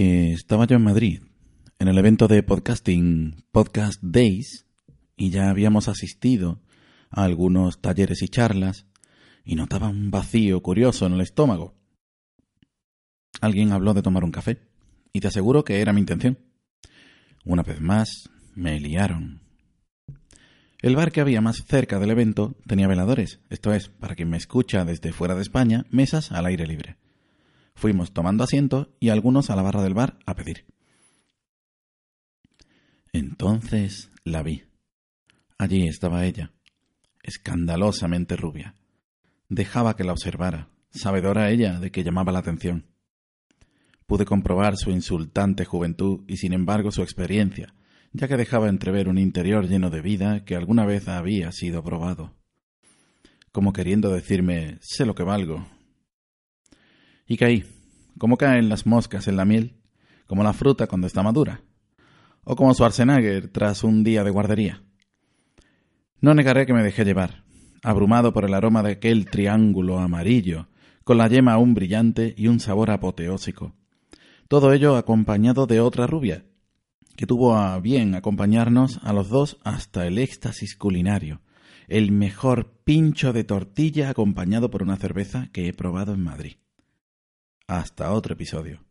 estaba yo en Madrid, en el evento de podcasting Podcast Days, y ya habíamos asistido a algunos talleres y charlas, y notaba un vacío curioso en el estómago. Alguien habló de tomar un café, y te aseguro que era mi intención. Una vez más, me liaron. El bar que había más cerca del evento tenía veladores, esto es, para quien me escucha desde fuera de España, mesas al aire libre. Fuimos tomando asiento y algunos a la barra del bar a pedir. Entonces la vi. Allí estaba ella, escandalosamente rubia. Dejaba que la observara, sabedora ella de que llamaba la atención. Pude comprobar su insultante juventud y sin embargo su experiencia, ya que dejaba entrever un interior lleno de vida que alguna vez había sido probado. Como queriendo decirme, sé lo que valgo. Y caí, como caen las moscas en la miel, como la fruta cuando está madura, o como Schwarzenegger tras un día de guardería. No negaré que me dejé llevar, abrumado por el aroma de aquel triángulo amarillo, con la yema aún brillante y un sabor apoteósico. Todo ello acompañado de otra rubia, que tuvo a bien acompañarnos a los dos hasta el éxtasis culinario, el mejor pincho de tortilla acompañado por una cerveza que he probado en Madrid. Hasta otro episodio.